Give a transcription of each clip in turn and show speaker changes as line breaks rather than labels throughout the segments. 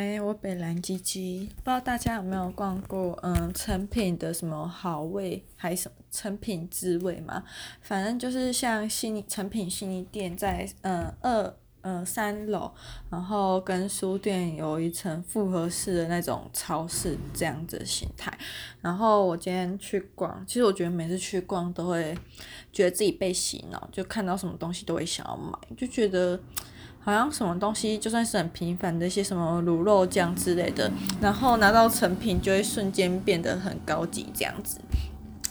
嗨，我北蓝鸡鸡，不知道大家有没有逛过，嗯，诚品的什么好味，还是什么诚品滋味嘛？反正就是像信义诚品信义店在，嗯，二，嗯，三楼，然后跟书店有一层复合式的那种超市这样子的形态。然后我今天去逛，其实我觉得每次去逛都会觉得自己被洗脑，就看到什么东西都会想要买，就觉得。好像什么东西就算是很平凡的一些什么卤肉酱之类的，然后拿到成品就会瞬间变得很高级这样子。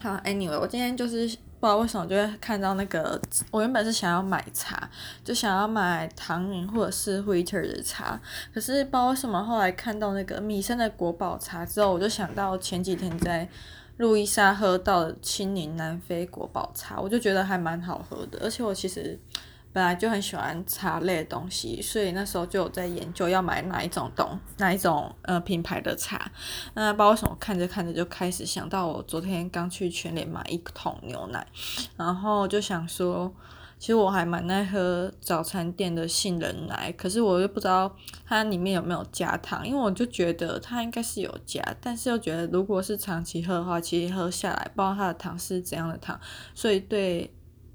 好，Anyway，我今天就是不知道为什么就会看到那个，我原本是想要买茶，就想要买唐宁或者是 Bitter 的茶，可是不知道为什么后来看到那个米生的国宝茶之后，我就想到前几天在路易莎喝到的青柠南非国宝茶，我就觉得还蛮好喝的，而且我其实。本来就很喜欢茶类的东西，所以那时候就有在研究要买哪一种东哪一种呃品牌的茶。那不知道为什么看着看着就开始想到我昨天刚去全联买一桶牛奶，然后就想说，其实我还蛮爱喝早餐店的杏仁奶，可是我又不知道它里面有没有加糖，因为我就觉得它应该是有加，但是又觉得如果是长期喝的话，其实喝下来不知道它的糖是怎样的糖，所以对。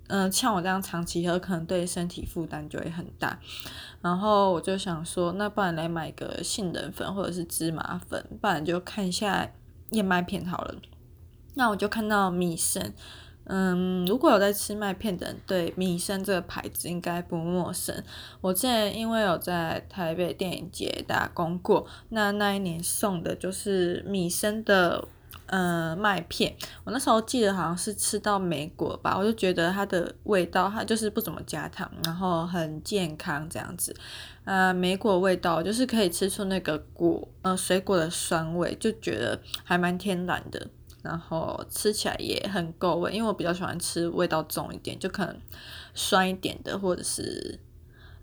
嗯，像我这样长期喝，可能对身体负担就会很大。然后我就想说，那不然来买个杏仁粉或者是芝麻粉，不然就看一下燕麦片好了。那我就看到米生，嗯，如果有在吃麦片的人，对米生这个牌子应该不陌生。我之前因为有在台北电影节打工过，那那一年送的就是米生的。呃，麦片，我那时候记得好像是吃到莓果吧，我就觉得它的味道，它就是不怎么加糖，然后很健康这样子。呃，莓果味道就是可以吃出那个果，呃，水果的酸味，就觉得还蛮天然的，然后吃起来也很够味，因为我比较喜欢吃味道重一点，就可能酸一点的，或者是。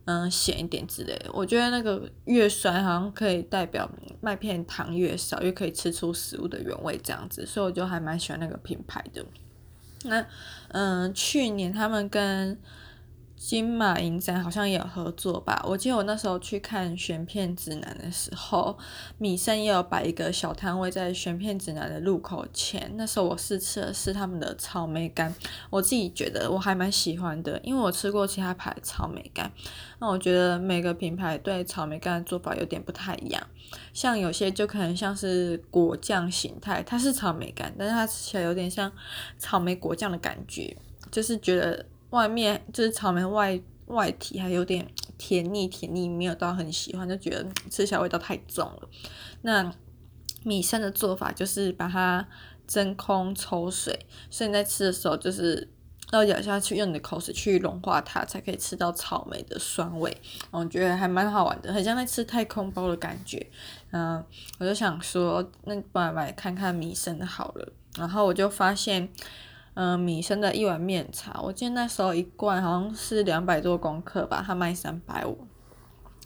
嗯，咸一点之类的，我觉得那个越酸好像可以代表麦片糖越少，越可以吃出食物的原味这样子，所以我就还蛮喜欢那个品牌的。那嗯，去年他们跟。金马影展好像也有合作吧，我记得我那时候去看选片指南的时候，米生也有摆一个小摊位在选片指南的入口前。那时候我试吃的是他们的草莓干，我自己觉得我还蛮喜欢的，因为我吃过其他牌草莓干，那我觉得每个品牌对草莓干的做法有点不太一样，像有些就可能像是果酱形态，它是草莓干，但是它吃起来有点像草莓果酱的感觉，就是觉得。外面就是草莓外外体还有点甜腻甜腻，没有到很喜欢，就觉得吃起来味道太重了。那米生的做法就是把它真空抽水，所以你在吃的时候就是要咬下去，用你的口水去融化它，才可以吃到草莓的酸味。我觉得还蛮好玩的，很像在吃太空包的感觉。嗯，我就想说，那不然买看看米生的好了。然后我就发现。嗯，米生的一碗面茶，我记得那时候一罐好像是两百多公克吧，它卖三百五。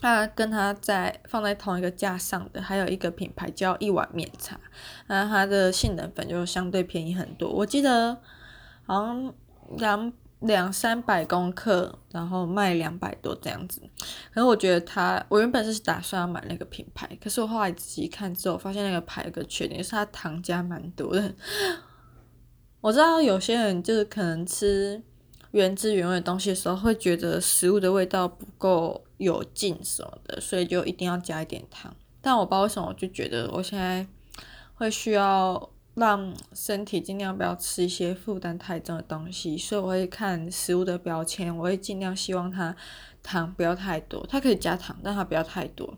那跟它在放在同一个架上的，还有一个品牌叫一碗面茶，那它的杏仁粉就相对便宜很多。我记得好像两两三百公克，然后卖两百多这样子。可是我觉得它，我原本是打算要买那个品牌，可是我后来仔细看之后，发现那个牌有个缺点，就是它糖加蛮多的。我知道有些人就是可能吃原汁原味的东西的时候，会觉得食物的味道不够有劲什么的，所以就一定要加一点糖。但我不知道为什么，我就觉得我现在会需要让身体尽量不要吃一些负担太重的东西，所以我会看食物的标签，我会尽量希望它糖不要太多，它可以加糖，但它不要太多。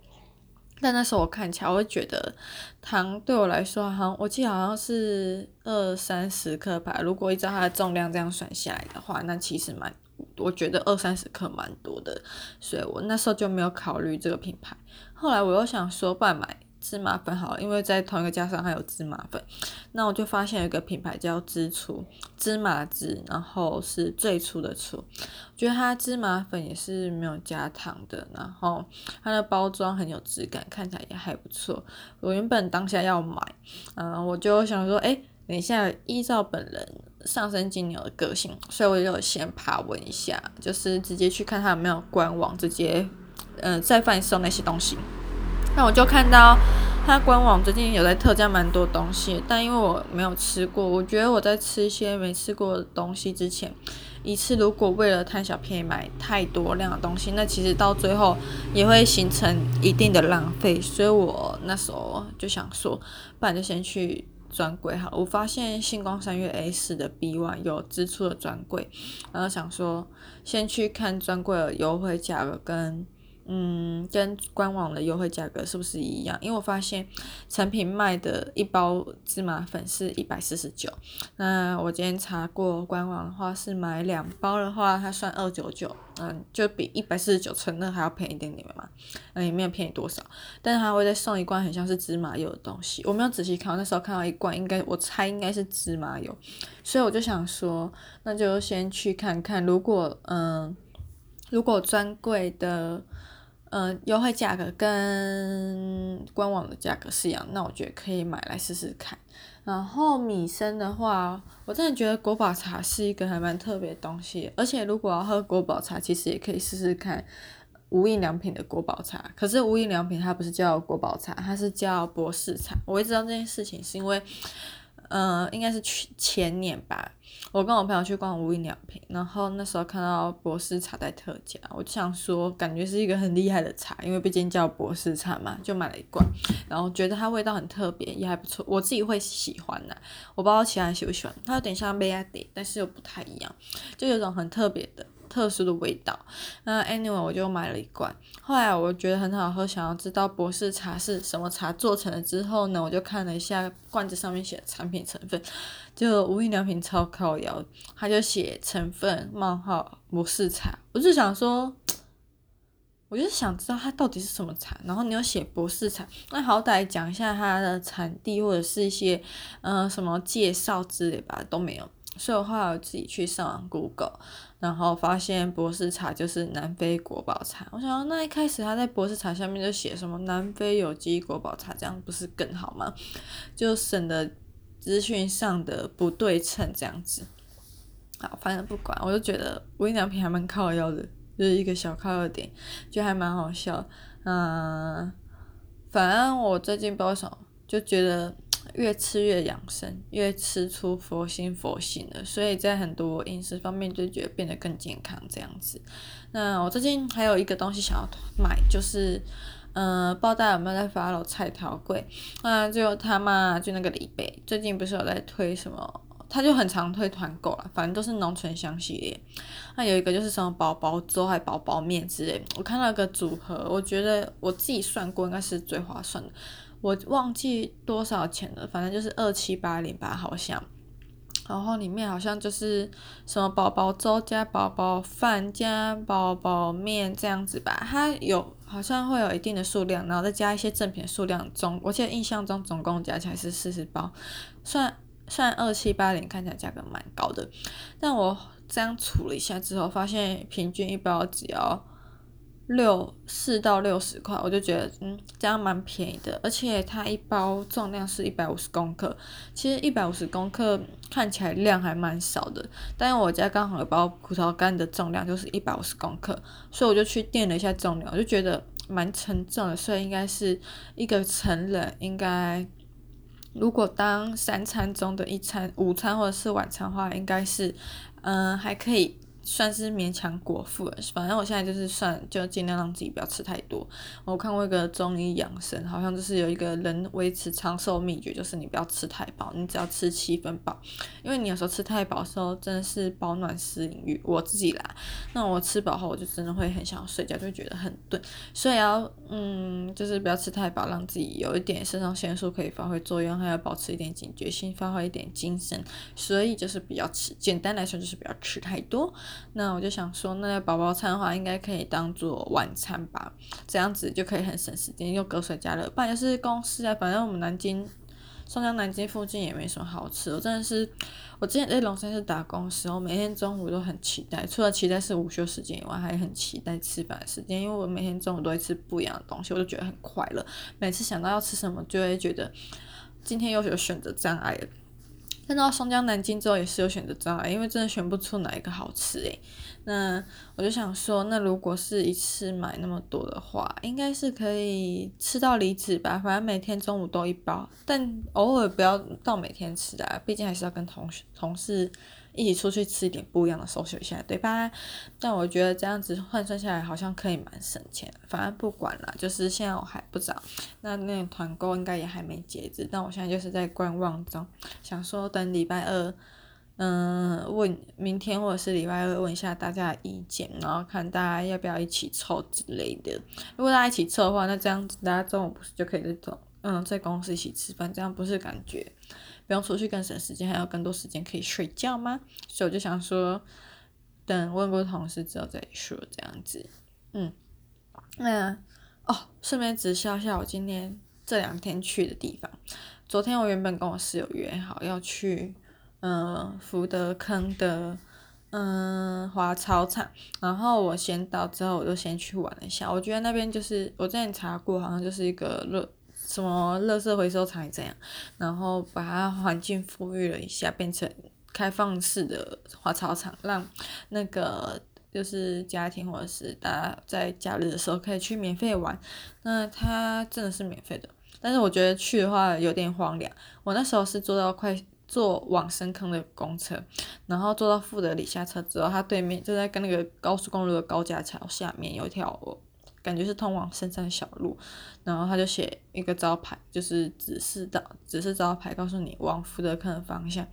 但那时候我看起来，我会觉得糖对我来说，好像我记得好像是二三十克吧。如果依照它的重量这样算下来的话，那其实蛮，我觉得二三十克蛮多的，所以我那时候就没有考虑这个品牌。后来我又想说，不然买。芝麻粉好，因为在同一个架上还有芝麻粉，那我就发现有一个品牌叫芝厨，芝麻芝，然后是最初的粗，我觉得它芝麻粉也是没有加糖的，然后它的包装很有质感，看起来也还不错。我原本当下要买，嗯，我就想说，哎，等一下依照本人上升金牛的个性，所以我就先爬问一下，就是直接去看它有没有官网，直接嗯再贩售那些东西。那我就看到它官网最近有在特价蛮多东西，但因为我没有吃过，我觉得我在吃一些没吃过的东西之前，一次如果为了贪小便宜买太多量的东西，那其实到最后也会形成一定的浪费。所以我那时候就想说，不然就先去专柜哈。我发现星光三月 A 四的 B one 有支出的专柜，然后想说先去看专柜的优惠价格跟。嗯，跟官网的优惠价格是不是一样？因为我发现成品卖的一包芝麻粉是一百四十九，那我今天查过官网的话是买两包的话，它算二九九，嗯，就比一百四十九乘二还要便宜一点点嘛，嗯，也没有便宜多少，但是它会再送一罐很像是芝麻油的东西，我没有仔细看，那时候看到一罐，应该我猜应该是芝麻油，所以我就想说，那就先去看看，如果嗯，如果专柜的。嗯，优惠价格跟官网的价格是一样，那我觉得可以买来试试看。然后米生的话，我真的觉得国宝茶是一个还蛮特别的东西，而且如果要喝国宝茶，其实也可以试试看无印良品的国宝茶。可是无印良品它不是叫国宝茶，它是叫博士茶。我会知道这件事情是因为。嗯、呃，应该是去前年吧。我跟我朋友去逛无印良品，然后那时候看到博士茶在特价，我就想说，感觉是一个很厉害的茶，因为毕竟叫博士茶嘛，就买了一罐，然后觉得它味道很特别，也还不错，我自己会喜欢呐。我不知道其他人喜不喜欢，它有点像麦芽茶，但是又不太一样，就有种很特别的。特殊的味道，那 anyway 我就买了一罐。后来我觉得很好喝，想要知道博士茶是什么茶做成的之后呢，我就看了一下罐子上面写的产品成分，就无印良品超靠腰，他就写成分冒号博士茶，我就想说，我就想知道它到底是什么茶，然后你又写博士茶，那好歹讲一下它的产地或者是一些嗯、什么介绍之类吧，都没有。所以的话，我自己去上网 Google，然后发现博士茶就是南非国宝茶。我想，那一开始他在博士茶下面就写什么南非有机国宝茶，这样不是更好吗？就省得资讯上的不对称这样子。好，反正不管，我就觉得无印良品还蛮靠腰的，就是一个小靠腰点，就还蛮好笑。嗯，反正我最近不知道什么，就觉得。越吃越养生，越吃出佛心佛性了，所以在很多饮食方面就觉得变得更健康这样子。那我最近还有一个东西想要买，就是，嗯、呃，不知道大家有没有在 follow 菜头粿？那就他嘛，就那个李贝，最近不是有在推什么？他就很常推团购了，反正都是浓醇香系列。那有一个就是什么宝宝粥还宝宝面之类，我看到个组合，我觉得我自己算过应该是最划算的。我忘记多少钱了，反正就是二七八零吧，好像。然后里面好像就是什么宝宝粥加宝宝饭加宝宝面这样子吧，它有好像会有一定的数量，然后再加一些赠品数量总，我记得印象中总共加起来是四十包，算算二七八零看起来价格蛮高的，但我这样处了一下之后，发现平均一包只要。六四到六十块，我就觉得嗯，这样蛮便宜的，而且它一包重量是一百五十公克，其实一百五十公克看起来量还蛮少的，但我家刚好有包葡萄干的重量就是一百五十公克，所以我就去掂了一下重量，我就觉得蛮沉重的，所以应该是一个成人应该，如果当三餐中的一餐，午餐或者是晚餐的话，应该是嗯还可以。算是勉强果腹了，反正我现在就是算就尽量让自己不要吃太多。我看过一个中医养生，好像就是有一个人维持长寿秘诀，就是你不要吃太饱，你只要吃七分饱。因为你有时候吃太饱的时候，真的是饱暖思淫欲。我自己啦，那我吃饱后，我就真的会很想睡觉，就会觉得很钝。所以要嗯，就是不要吃太饱，让自己有一点肾上腺素可以发挥作用，还要保持一点警觉性，发挥一点精神。所以就是不要吃，简单来说就是不要吃太多。那我就想说，那宝宝餐的话，应该可以当做晚餐吧，这样子就可以很省时间，又隔水加热。不然就是公司啊，反正我们南京，松江南京附近也没什么好吃。我真的是，我之前在龙山寺打工的时候，每天中午都很期待，除了期待是午休时间以外，还很期待吃饭时间，因为我每天中午都会吃不一样的东西，我就觉得很快乐。每次想到要吃什么，就会觉得今天又有选择障碍了。看到松江南京之后也是有选择障碍，因为真的选不出哪一个好吃诶。那我就想说，那如果是一次买那么多的话，应该是可以吃到离子吧。反正每天中午都一包，但偶尔不要到每天吃的啊，毕竟还是要跟同学同事。一起出去吃一点不一样的收拾一下，对吧？但我觉得这样子换算下来好像可以蛮省钱。反正不管了，就是现在我还不知道，那那团购应该也还没截止。但我现在就是在观望中，想说等礼拜二，嗯，问明天或者是礼拜二问一下大家的意见，然后看大家要不要一起凑之类的。如果大家一起凑的话，那这样子大家中午不是就可以在走，嗯，在公司一起吃饭，这样不是感觉？不用出去更省时间，还有更多时间可以睡觉吗？所以我就想说，等问过同事之后再说这样子。嗯，那哦，顺便直销一下我今天这两天去的地方。昨天我原本跟我室友约好要去，嗯、福德坑的，嗯、呃，花草场。然后我先到之后，我就先去玩了一下。我觉得那边就是我之前查过，好像就是一个乐。什么垃圾回收厂也这样，然后把它环境富裕了一下，变成开放式的花草场，让那个就是家庭或者是大家在假日的时候可以去免费玩。那它真的是免费的，但是我觉得去的话有点荒凉。我那时候是坐到快坐往深坑的公车，然后坐到富德里下车之后，它对面就在跟那个高速公路的高架桥下面有一条。感觉是通往深山的小路，然后他就写一个招牌，就是指示道，指示招牌告诉你往福德坑的方向。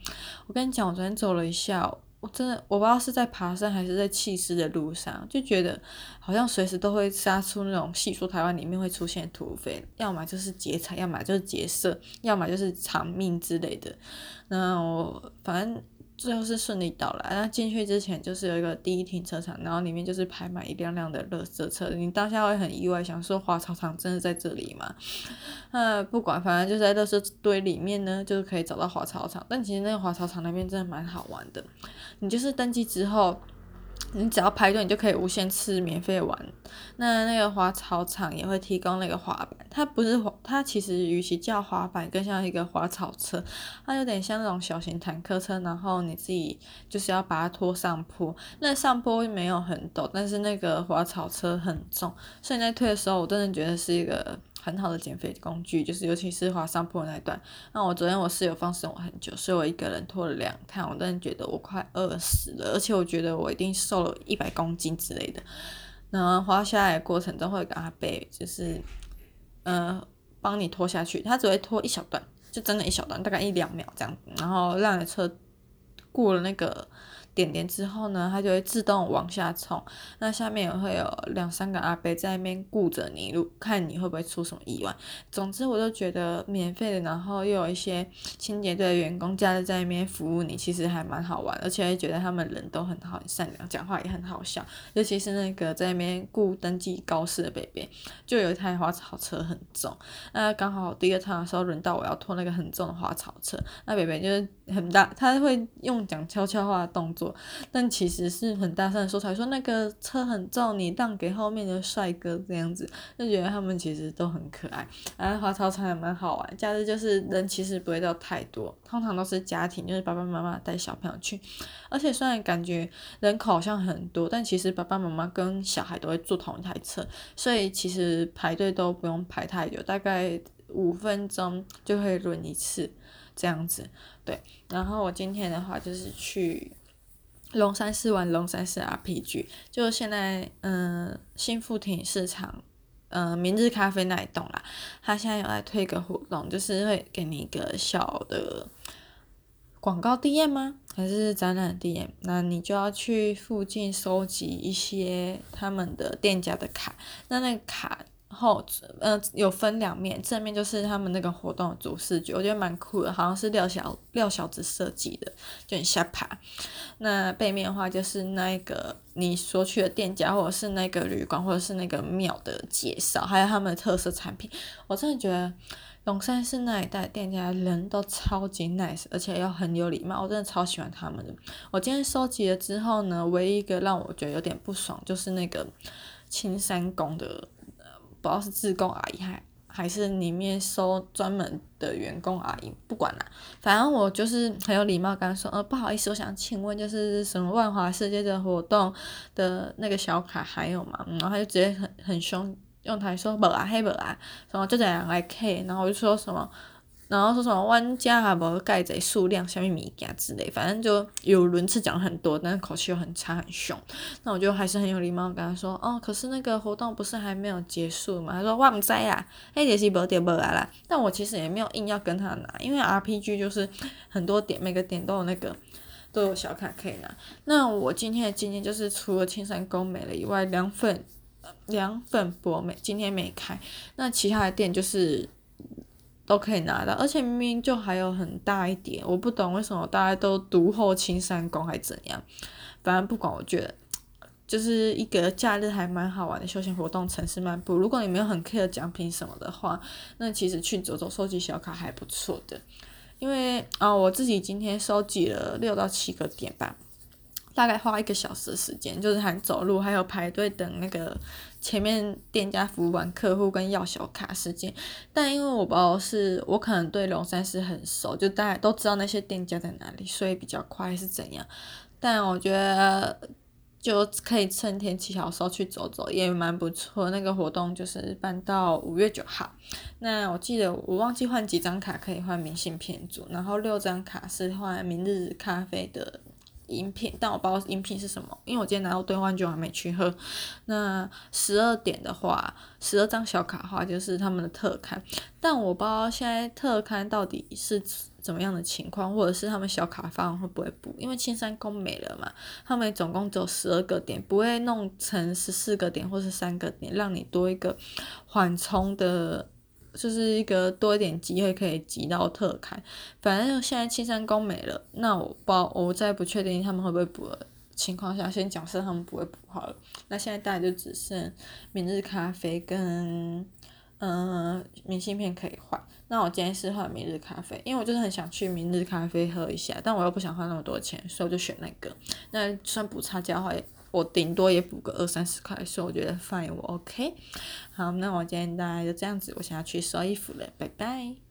我跟你讲，我昨天走了一下，我真的我不知道是在爬山还是在弃尸的路上，就觉得好像随时都会杀出那种戏说台湾里面会出现土匪，要么就是劫财，要么就是劫色，要么就是偿命之类的。那我反正。最后是顺利到来，那进去之前就是有一个第一停车场，然后里面就是排满一辆辆的垃圾车，你当下会很意外，想说滑草场真的在这里吗？那不管，反正就在垃圾堆里面呢，就是可以找到滑草场，但其实那个滑草场那边真的蛮好玩的，你就是登记之后。你只要排队，你就可以无限次免费玩。那那个滑草场也会提供那个滑板，它不是滑，它其实与其叫滑板，更像一个滑草车，它有点像那种小型坦克车，然后你自己就是要把它拖上坡。那上坡没有很陡，但是那个滑草车很重，所以在推的时候，我真的觉得是一个。很好的减肥工具，就是尤其是滑上坡那一段。那我昨天我室友放生我很久，所以我一个人拖了两趟，我真的觉得我快饿死了，而且我觉得我一定瘦了一百公斤之类的。然后滑下来的过程中会有个阿伯，就是呃帮你拖下去，他只会拖一小段，就真的一小段，大概一两秒这样，然后让车过了那个。点点之后呢，它就会自动往下冲。那下面也会有两三个阿伯在那边顾着你，看你会不会出什么意外。总之，我就觉得免费的，然后又有一些清洁队的员工假日在那边服务你，其实还蛮好玩，而且觉得他们人都很好，很善良，讲话也很好笑。尤其是那个在那边顾登记告示的伯伯，就有一台花草车很重。那刚好第二趟的时候轮到我要拖那个很重的花草车，那伯伯就是很大，他会用讲悄悄话的动作。但其实是很大声的说出来，说那个车很重，你让给后面的帅哥这样子，就觉得他们其实都很可爱。然后花草场也蛮好玩，假日就是人其实不会到太多，通常都是家庭，就是爸爸妈妈带小朋友去。而且虽然感觉人口好像很多，但其实爸爸妈妈跟小孩都会坐同一台车，所以其实排队都不用排太久，大概五分钟就会轮一次这样子。对，然后我今天的话就是去。龙山寺玩龙山寺 RPG，就现在，嗯、新富町市场，嗯、明日咖啡那一栋啦，他现在有在推个活动，就是会给你一个小的广告 DM 吗？还是展览 DM？那你就要去附近收集一些他们的店家的卡，那那个卡。后，呃，有分两面，正面就是他们那个活动的主视觉，我觉得蛮酷的，好像是廖小廖小子设计的，就很下爬。那背面的话就是那个你所去的店家，或者是那个旅馆，或者是那个庙的介绍，还有他们的特色产品。我真的觉得龙山寺那一带店家人都超级 nice，而且又很有礼貌，我真的超喜欢他们的。我今天收集了之后呢，唯一一个让我觉得有点不爽，就是那个青山宫的。不知道是自工阿姨还还是里面收专门的员工阿姨，不管啦，反正我就是很有礼貌跟他说，呃，不好意思，我想请问就是什么万华世界的活动的那个小卡还有吗？然后他就直接很很凶，用台说无啊，嘿无啊，什么就这样来 K，然后我就说什么。然后说什么玩家啊，无盖这数量，下面米家之类，反正就有轮次讲很多，但是口气又很差很凶。那我就还是很有礼貌跟他说，哦，可是那个活动不是还没有结束吗？他说我唔知啊，那就是无点无啊啦。但我其实也没有硬要跟他拿，因为 RPG 就是很多点，每个点都有那个都有小卡可以拿。那我今天的经验就是，除了青山宫没了以外，凉粉凉粉博美今天没开，那其他的店就是。都可以拿到，而且明明就还有很大一点，我不懂为什么大家都独后青山宫还怎样。反正不管，我觉得就是一个假日还蛮好玩的休闲活动，城市漫步。如果你没有很 care 奖品什么的话，那其实去走走收集小卡还不错的。因为啊、我自己今天收集了六到七个点吧。大概花一个小时的时间，就是还走路，还有排队等那个前面店家服务完客户跟要小卡时间。但因为我不知道是我可能对龙山寺很熟，就大家都知道那些店家在哪里，所以比较快是怎样。但我觉得就可以趁天气好时候去走走，也蛮不错。那个活动就是办到五月九号。那我记得我忘记换几张卡可以换明信片组，然后六张卡是换明日咖啡的。饮品，但我不知道饮品是什么，因为我今天拿到兑换券还没去喝。那十二点的话，十二张小卡的话就是他们的特刊，但我不知道现在特刊到底是怎么样的情况，或者是他们小卡方会不会补？因为青山宫没了嘛，他们总共只有十二个点，不会弄成十四个点或是三个点，让你多一个缓冲的。就是一个多一点机会可以集到特刊，反正现在青山宫没了，那我包我在不确定他们会不会补的情况下，先假设他们不会补好了。那现在大概就只剩明日咖啡跟嗯、明信片可以换。那我今天是换明日咖啡，因为我就是很想去明日咖啡喝一下，但我又不想花那么多钱，所以我就选那个。那算补差价的话也。我顶多也补个二三十块，所以我觉得 fine，我 OK。好，那我今天大概就这样子，我想要去收衣服了，拜拜。